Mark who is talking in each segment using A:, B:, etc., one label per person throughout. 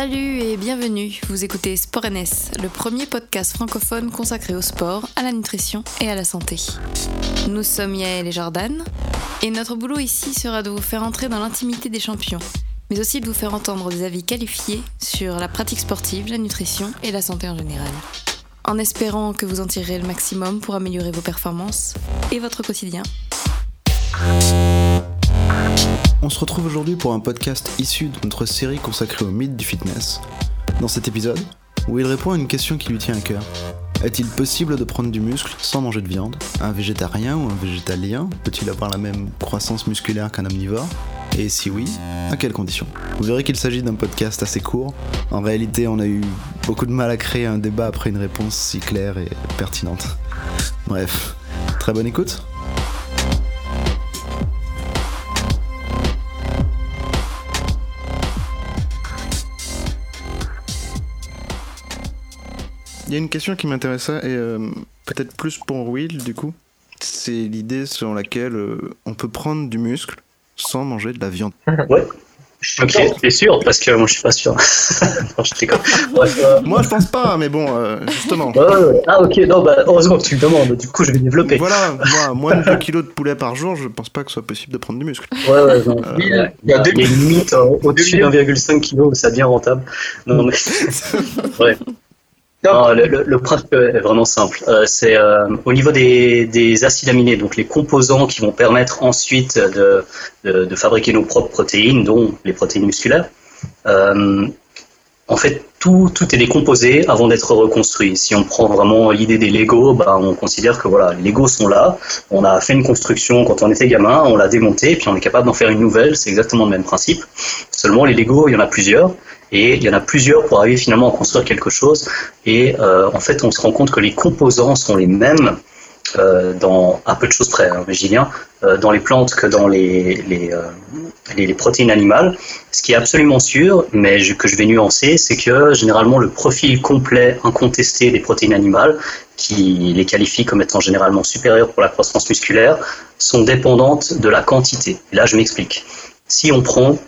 A: Salut et bienvenue, vous écoutez Sport NS, le premier podcast francophone consacré au sport, à la nutrition et à la santé. Nous sommes Yael et Jordan, et notre boulot ici sera de vous faire entrer dans l'intimité des champions, mais aussi de vous faire entendre des avis qualifiés sur la pratique sportive, la nutrition et la santé en général. En espérant que vous en tirerez le maximum pour améliorer vos performances et votre quotidien.
B: On se retrouve aujourd'hui pour un podcast issu de notre série consacrée au mythe du fitness. Dans cet épisode, où il répond à une question qui lui tient à cœur. Est-il possible de prendre du muscle sans manger de viande? Un végétarien ou un végétalien peut-il avoir la même croissance musculaire qu'un omnivore? Et si oui, à quelles conditions? Vous verrez qu'il s'agit d'un podcast assez court. En réalité, on a eu beaucoup de mal à créer un débat après une réponse si claire et pertinente. Bref, très bonne écoute Il y a une question qui m'intéressait, et euh, peut-être plus pour Will, du coup. C'est l'idée selon laquelle euh, on peut prendre du muscle sans manger de la viande.
C: Ouais. Ok, t'es sûr? Parce que moi je suis pas sûr. non, je
B: euh, Moi je pense pas, mais bon, justement.
C: Ah ok, non, bah, heureusement que tu me demandes, du coup je vais développer.
B: Voilà, moi, moins de 2 kilos de poulet par jour, je pense pas que ce soit possible de prendre du muscle.
C: Ouais, ouais, non. il, y a, des limites au-dessus d'1,5 kg où ça devient rentable. Non, mais. ouais. Non, le, le, principe est vraiment simple. Euh, c'est euh, au niveau des, des, acides aminés, donc les composants qui vont permettre ensuite de, de, de fabriquer nos propres protéines, dont les protéines musculaires. Euh, en fait, tout, tout est décomposé avant d'être reconstruit. Si on prend vraiment l'idée des Lego, bah, on considère que voilà, les Lego sont là. On a fait une construction quand on était gamin, on l'a démonté, puis on est capable d'en faire une nouvelle. C'est exactement le même principe. Seulement, les Lego, il y en a plusieurs. Et il y en a plusieurs pour arriver finalement à construire quelque chose. Et euh, en fait, on se rend compte que les composants sont les mêmes euh, dans peu de choses près, hein, bien, euh, dans les plantes que dans euh, les, les, protéines animales. Ce qui est absolument sûr, mais que je vais nuancer, c'est que généralement le profil complet, incontesté des protéines animales, qui les qualifie comme étant généralement supérieures pour la croissance musculaire, sont dépendantes de la quantité. là, je m'explique. Si on prend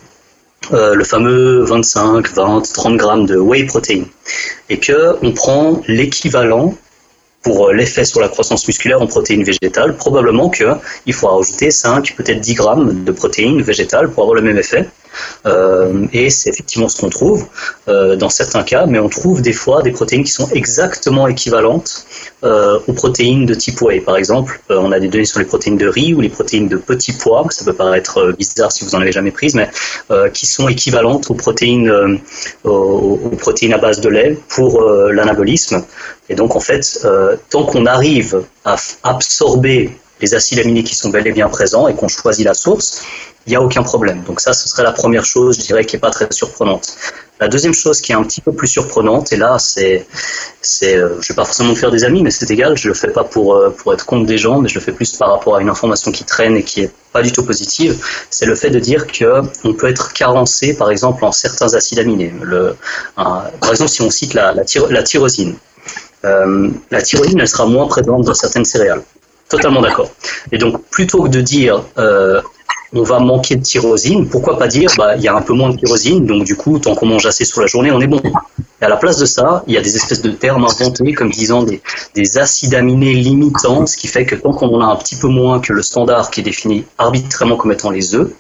C: euh, le fameux 25, 20, 30 grammes de whey protein et que on prend l'équivalent pour euh, l'effet sur la croissance musculaire en protéines végétales, probablement qu'il faut rajouter 5, peut-être 10 grammes de protéines végétales pour avoir le même effet. Euh, et c'est effectivement ce qu'on trouve euh, dans certains cas, mais on trouve des fois des protéines qui sont exactement équivalentes euh, aux protéines de type whey. Par exemple, on a des données sur les protéines de riz ou les protéines de petits pois, ça peut paraître bizarre si vous en avez jamais prises, mais qui sont équivalentes aux protéines, aux, protéines à base de lait pour l'anabolisme. Et donc en fait, tant qu'on arrive à absorber les acides aminés qui sont bel et bien présents et qu'on choisit la source, il n'y a aucun problème. Donc ça, ce serait la première chose, je dirais, qui n'est pas très surprenante. La deuxième chose qui est un petit peu plus surprenante, et là, c'est, c'est, euh, je vais pas forcément me faire des amis, mais c'est égal, je le fais pas pour euh, pour être contre des gens, mais je le fais plus par rapport à une information qui traîne et qui est pas du tout positive. C'est le fait de dire que on peut être carencé, par exemple, en certains acides aminés. Le, par exemple, si on cite la, la, tyrosine, euh, la tyrosine, elle sera moins présente dans certaines céréales. Totalement d'accord. Et donc, plutôt que de dire on va manquer de tyrosine, pourquoi pas dire bah, il y a un peu moins de tyrosine, donc du coup, tant qu'on mange assez sur la journée, on est bon. Et à la place de ça, il y a des espèces de termes inventés comme disant des, des acides aminés limitants, ce qui fait que tant qu'on en a un petit peu moins que le standard qui est défini arbitrairement comme étant les œufs,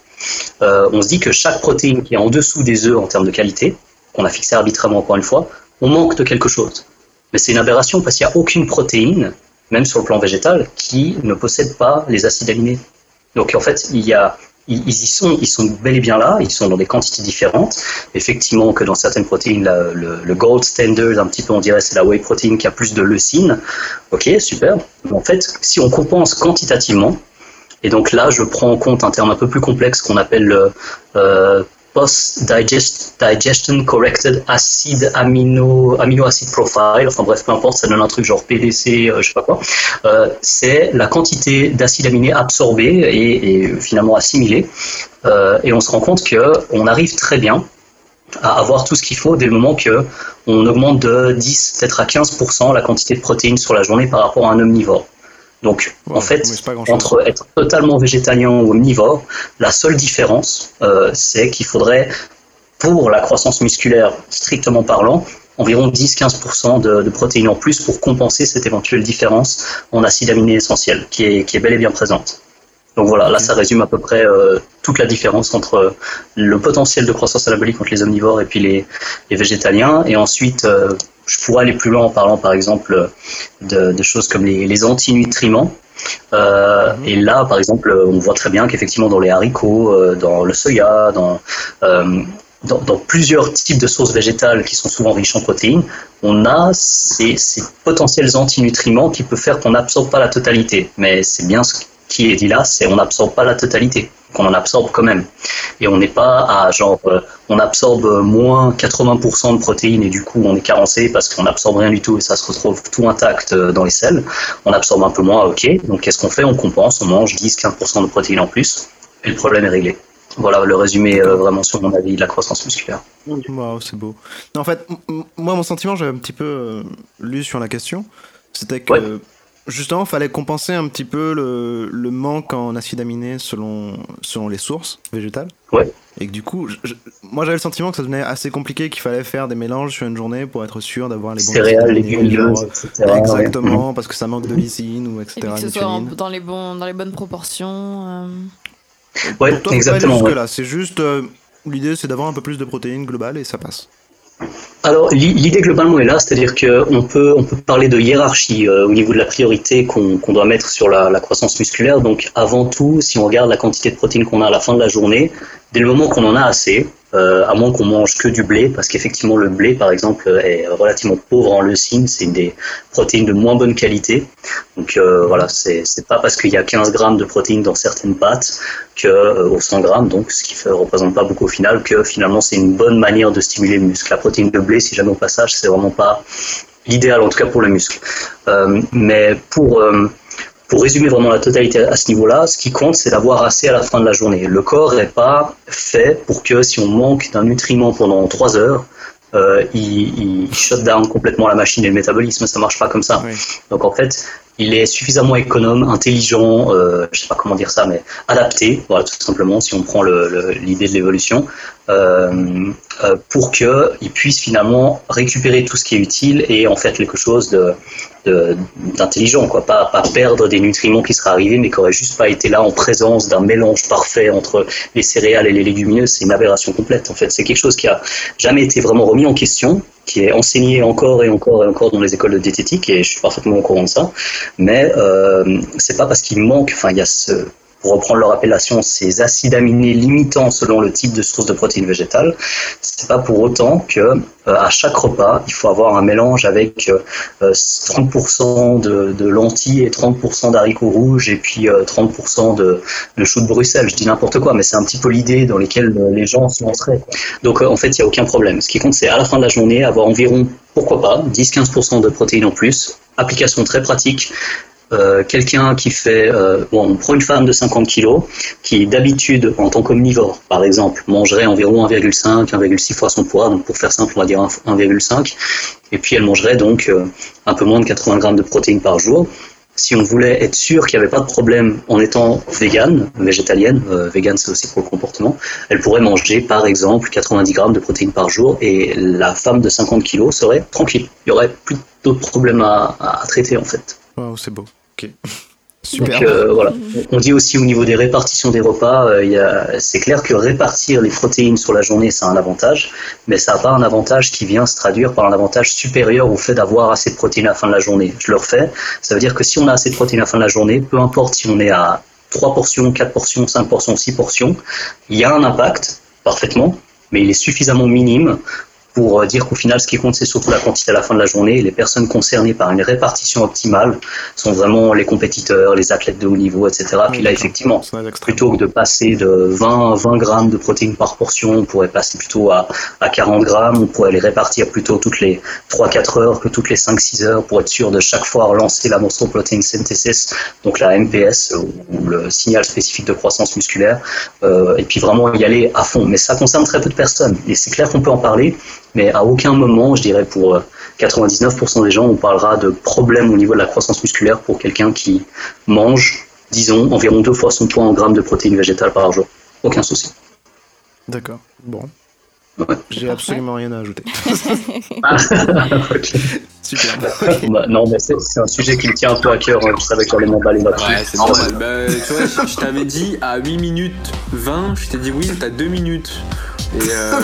C: euh, on se dit que chaque protéine qui est en dessous des œufs en termes de qualité, qu'on a fixé arbitrairement encore une fois, on manque de quelque chose. Mais c'est une aberration parce qu'il n'y a aucune protéine même sur le plan végétal, qui ne possèdent pas les acides aminés. Donc en fait, il y a, ils, y sont, bel et bien là, ils sont dans des quantités différentes. Effectivement, que dans certaines protéines, le, gold standard, un petit peu, on dirait, c'est la whey protein qui a plus de leucine. Ok, super. En fait, si on compense quantitativement, et donc là, je prends en compte un terme un peu plus complexe qu'on appelle le euh, post-digestion corrected acid amino, amino acid profile, enfin bref, peu importe, ça donne un truc genre PDC, euh, je sais pas quoi, euh, c'est la quantité d'acides aminés absorbés et, finalement assimilés. Euh, et on se rend compte qu'on arrive très bien à avoir tout ce qu'il faut dès le moment que on augmente de 10, peut-être à 15% la quantité de protéines sur la journée par rapport à un omnivore. Donc, en fait, entre être totalement végétalien ou omnivore, la seule différence, euh, c'est qu'il faudrait pour la croissance musculaire strictement parlant, environ 10-15% de, de, protéines en plus pour compenser cette éventuelle différence en acides aminés essentiels qui est, qui est bel et bien présente. Donc voilà, là ça résume à peu près euh, toute la différence entre le potentiel de croissance anabolique entre les omnivores et puis les, les végétaliens. Et ensuite, euh, je pourrais aller plus loin en parlant par exemple de, de choses comme les, les antinutriments. Euh, mhm. Et là, par exemple, on voit très bien qu'effectivement dans les haricots, euh, dans le soya, dans, euh, dans, dans, plusieurs types de sources végétales qui sont souvent riches en protéines, on a ces, ces potentiels antinutriments qui peuvent faire qu'on n'absorbe pas la totalité. Mais c'est bien ce qui est dit là, c'est on n'absorbe pas la totalité, qu'on en absorbe quand même. Et on n'est pas à genre, euh, on absorbe moins 80% de protéines et du coup on est carencé parce qu'on n'absorbe rien du tout et ça se retrouve tout intact euh, dans les selles. On absorbe un peu moins, ok. Donc qu'est-ce qu'on fait? On compense, on mange 10-15% de protéines en plus et le problème est réglé. Voilà le résumé euh, vraiment sur mon avis de la croissance musculaire.
B: Wow, c'est beau. en fait, moi mon sentiment, j'avais un petit peu lu sur la question, c'était que Justement, il fallait compenser un petit peu le, le, manque en acides aminés selon, selon les sources végétales.
C: Ouais.
B: Et que du coup, je, moi j'avais le sentiment que ça devenait assez compliqué, qu'il fallait faire des mélanges sur une journée pour être sûr d'avoir les bons
C: céréales, légumineuses, etc.
B: Exactement, ouais. parce que ça manque de lysine ou etc.
A: Et que ce soit en, dans les bons, dans les bonnes proportions. Euh...
C: Ouais,
B: toi,
C: exactement.
B: Ouais. là, c'est juste euh, l'idée, c'est d'avoir un peu plus de protéines globales et ça passe.
C: Alors l'idée globalement est là, c'est-à-dire qu'on peut, on peut parler de hiérarchie euh, au niveau de la priorité qu'on qu doit mettre sur la, la, croissance musculaire. Donc avant tout, si on regarde la quantité de protéines qu'on a à la fin de la journée, dès le moment qu'on en a assez, euh, à moins qu'on mange que du blé, parce qu'effectivement le blé par exemple est relativement pauvre en leucine, c'est des protéines de moins bonne qualité. Donc euh, voilà, c'est pas parce qu'il y a 15 grammes de protéines dans certaines pâtes que euh, au 100 grammes, donc ce qui ne représente pas beaucoup au final, que finalement c'est une bonne manière de stimuler le muscle. La protéine de blé, si jamais au passage, c'est vraiment pas l'idéal en tout cas pour le muscle. Euh, mais pour pour résumer vraiment la totalité à ce niveau-là, ce qui compte, c'est d'avoir assez à la fin de la journée. Le corps n'est pas fait pour que si on manque d'un nutriment pendant trois heures, euh, il, il shut down complètement la machine et le métabolisme. Ça marche pas comme ça. Oui. Donc en fait, il est suffisamment économe, intelligent, euh, je sais pas comment dire ça, mais adapté, voilà, tout simplement, si on prend l'idée de l'évolution, pour qu'il puisse finalement récupérer tout ce qui est utile et en faire quelque chose d'intelligent, quoi, pas, pas perdre des nutriments qui seraient arrivés, mais qui n'auraient juste pas été là en présence d'un mélange parfait entre les céréales et les légumineuses, c'est une aberration complète. En fait, c'est quelque chose qui a jamais été vraiment remis en question, qui est enseigné encore et encore et encore dans les écoles de diététique, et je suis parfaitement au courant de ça. Mais euh, c'est pas parce qu'il manque, enfin, il y a ce pour reprendre leur appellation, ces acides aminés limitants selon le type de source de protéines végétales. C'est pas pour autant que euh, à chaque repas, il faut avoir un mélange avec euh, 30% de, lentilles et 30% d'haricots rouges et puis euh, 30% de, de choux de Bruxelles. Je dis n'importe quoi, mais c'est un petit peu l'idée dans laquelle les gens se lanceraient. Donc euh, en fait, il n'y a aucun problème. Ce qui compte, c'est à la fin de la journée avoir environ, pourquoi pas, 10-15% de protéines en plus. Application très pratique euh, quelqu'un qui fait, euh, bon, on prend une femme de 50 kilos qui d'habitude, en tant qu'omnivore, par exemple, mangerait environ 1,5, 1,6 fois son poids, donc pour faire simple, on va dire 1,5, et puis elle mangerait donc euh, un peu moins de 80 grammes de protéines par jour. Si on voulait être sûr qu'il n'y avait pas de problème en étant végane, végétalienne, végane c'est aussi pour le comportement, elle pourrait manger par exemple 90 grammes de protéines par jour et la femme de 50 kilos serait tranquille. Il n'y aurait plus d'autres problèmes à, à traiter en fait.
B: C'est beau. Okay.
C: Super. Donc, euh, voilà. On dit aussi au niveau des répartitions des repas, euh, c'est clair que répartir les protéines sur la journée, c'est un avantage, mais ça n'a pas un avantage qui vient se traduire par un avantage supérieur au fait d'avoir assez de protéines à la fin de la journée. Je le refais. Ça veut dire que si on a assez de protéines à la fin de la journée, peu importe si on est à 3 portions, 4 portions, 5 portions, 6 portions, il y a un impact, parfaitement, mais il est suffisamment minime pour dire qu'au final, ce qui compte, c'est surtout la quantité à la fin de la journée. Les personnes concernées par une répartition optimale sont vraiment les compétiteurs, les athlètes de haut niveau, etc. Puis là, effectivement, plutôt que de passer de 20, 20 grammes de protéines par portion, on pourrait passer plutôt à, à 40 grammes. On pourrait les répartir plutôt toutes les 3-4 heures que toutes les 5-6 heures pour être sûr de chaque fois relancer la muscle protein synthesis, donc la MPS, ou le signal spécifique de croissance musculaire, euh, et puis vraiment y aller à fond. Mais ça concerne très peu de personnes. Et c'est clair qu'on peut en parler mais à aucun moment, je dirais pour 99% des gens, on parlera de problème au niveau de la croissance musculaire pour quelqu'un qui mange, disons, environ deux fois son poids en grammes de protéines végétales par jour. Aucun souci.
B: D'accord. Bon. J'ai absolument rien à ajouter.
C: Ah,
B: Super.
C: Bah, non, mais c'est c'est un sujet qui me tient un peu à cœur. hein. Je savais que j'allais m'emballer là-dessus.
D: Ouais, c'est normal. Bah, tu vois, je, je t'avais dit à 8 minutes 20, je t'ai dit oui, t'as 2 minutes. Et, euh,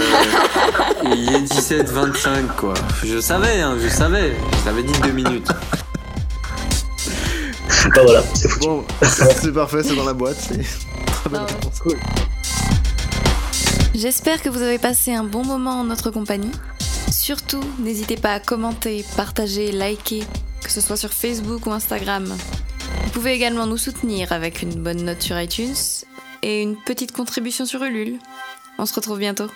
D: il est 17, 25 quoi. Je savais, hein, je savais. Je t'avais dit 2 minutes.
C: Bah, voilà, c'est foutu.
B: Bon, c'est parfait, c'est dans la boîte. C'est très bonne
A: Ah ouais.
B: réponse.
A: J'espère que vous avez passé un bon moment en notre compagnie. Surtout, n'hésitez pas à commenter, partager, liker, que ce soit sur Facebook ou Instagram. Vous pouvez également nous soutenir avec une bonne note sur iTunes et une petite contribution sur Ulule. On se retrouve bientôt.